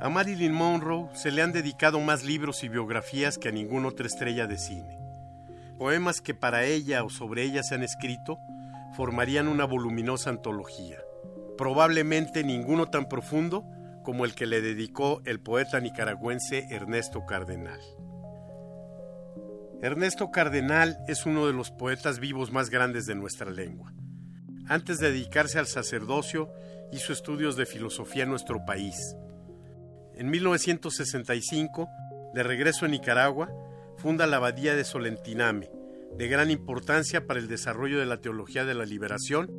A Marilyn Monroe se le han dedicado más libros y biografías que a ninguna otra estrella de cine. Poemas que para ella o sobre ella se han escrito formarían una voluminosa antología. Probablemente ninguno tan profundo como el que le dedicó el poeta nicaragüense Ernesto Cardenal. Ernesto Cardenal es uno de los poetas vivos más grandes de nuestra lengua. Antes de dedicarse al sacerdocio, hizo estudios de filosofía en nuestro país. En 1965, de regreso a Nicaragua, funda la Abadía de Solentiname, de gran importancia para el desarrollo de la teología de la liberación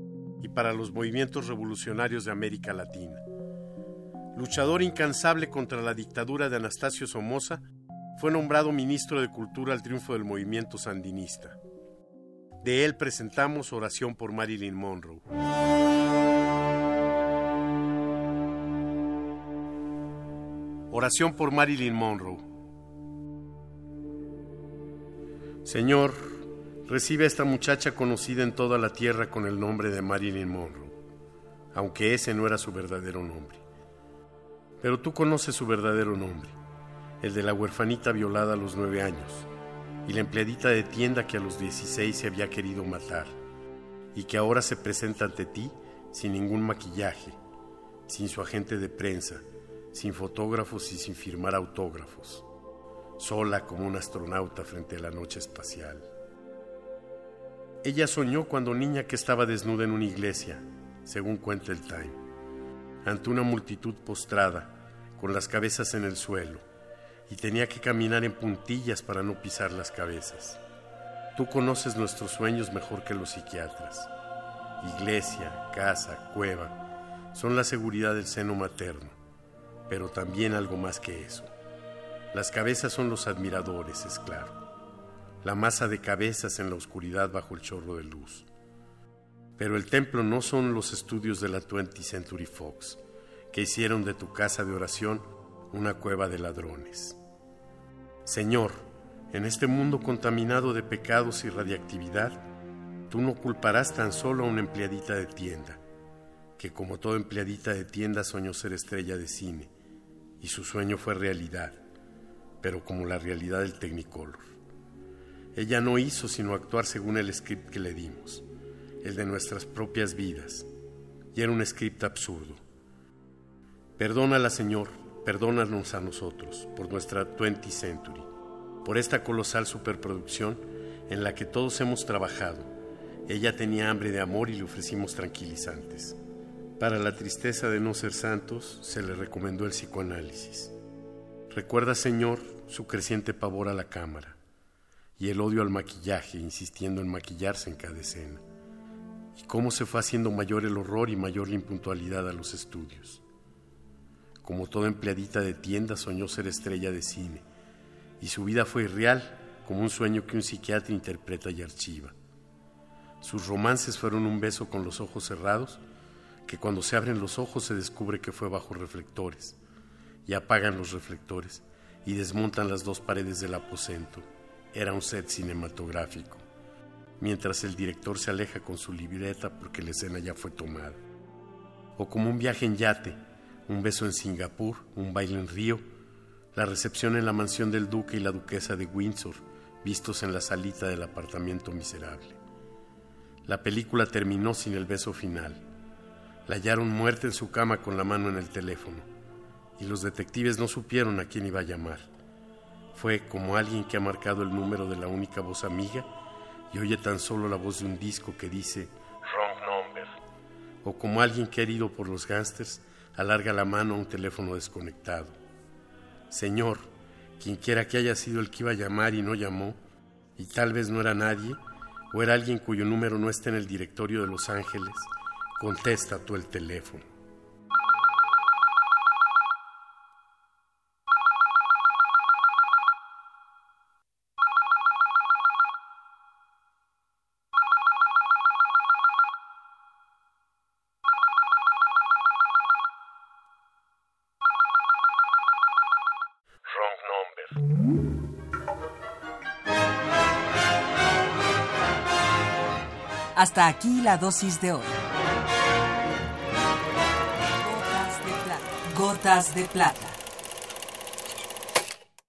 y para los movimientos revolucionarios de América Latina. Luchador incansable contra la dictadura de Anastasio Somoza, fue nombrado ministro de Cultura al triunfo del movimiento sandinista. De él presentamos Oración por Marilyn Monroe. Oración por Marilyn Monroe. Señor, recibe a esta muchacha conocida en toda la tierra con el nombre de Marilyn Monroe, aunque ese no era su verdadero nombre. Pero tú conoces su verdadero nombre, el de la huerfanita violada a los nueve años y la empleadita de tienda que a los 16 se había querido matar y que ahora se presenta ante ti sin ningún maquillaje, sin su agente de prensa, sin fotógrafos y sin firmar autógrafos, sola como un astronauta frente a la noche espacial. Ella soñó cuando niña que estaba desnuda en una iglesia, según cuenta el Time, ante una multitud postrada, con las cabezas en el suelo, y tenía que caminar en puntillas para no pisar las cabezas. Tú conoces nuestros sueños mejor que los psiquiatras. Iglesia, casa, cueva, son la seguridad del seno materno, pero también algo más que eso. Las cabezas son los admiradores, es claro. La masa de cabezas en la oscuridad bajo el chorro de luz. Pero el templo no son los estudios de la 20th Century Fox, que hicieron de tu casa de oración una cueva de ladrones. Señor, en este mundo contaminado de pecados y radiactividad, tú no culparás tan solo a una empleadita de tienda, que como toda empleadita de tienda soñó ser estrella de cine, y su sueño fue realidad, pero como la realidad del Technicolor. Ella no hizo sino actuar según el script que le dimos, el de nuestras propias vidas, y era un script absurdo. Perdónala, Señor, perdónanos a nosotros por nuestra 20th Century, por esta colosal superproducción en la que todos hemos trabajado. Ella tenía hambre de amor y le ofrecimos tranquilizantes. Para la tristeza de no ser santos, se le recomendó el psicoanálisis. Recuerda, Señor, su creciente pavor a la cámara y el odio al maquillaje, insistiendo en maquillarse en cada escena, y cómo se fue haciendo mayor el horror y mayor la impuntualidad a los estudios. Como toda empleadita de tienda soñó ser estrella de cine, y su vida fue irreal como un sueño que un psiquiatra interpreta y archiva. Sus romances fueron un beso con los ojos cerrados, que cuando se abren los ojos se descubre que fue bajo reflectores, y apagan los reflectores y desmontan las dos paredes del aposento. Era un set cinematográfico, mientras el director se aleja con su libreta porque la escena ya fue tomada. O como un viaje en yate, un beso en Singapur, un baile en Río, la recepción en la mansión del duque y la duquesa de Windsor, vistos en la salita del apartamento miserable. La película terminó sin el beso final. La hallaron muerta en su cama con la mano en el teléfono, y los detectives no supieron a quién iba a llamar. Fue como alguien que ha marcado el número de la única voz amiga y oye tan solo la voz de un disco que dice Wrong number. O como alguien que herido por los gángsters alarga la mano a un teléfono desconectado. Señor, quien quiera que haya sido el que iba a llamar y no llamó, y tal vez no era nadie, o era alguien cuyo número no está en el directorio de Los Ángeles, Contesta tú el teléfono. Hasta aquí la dosis de hoy. Gotas de plata.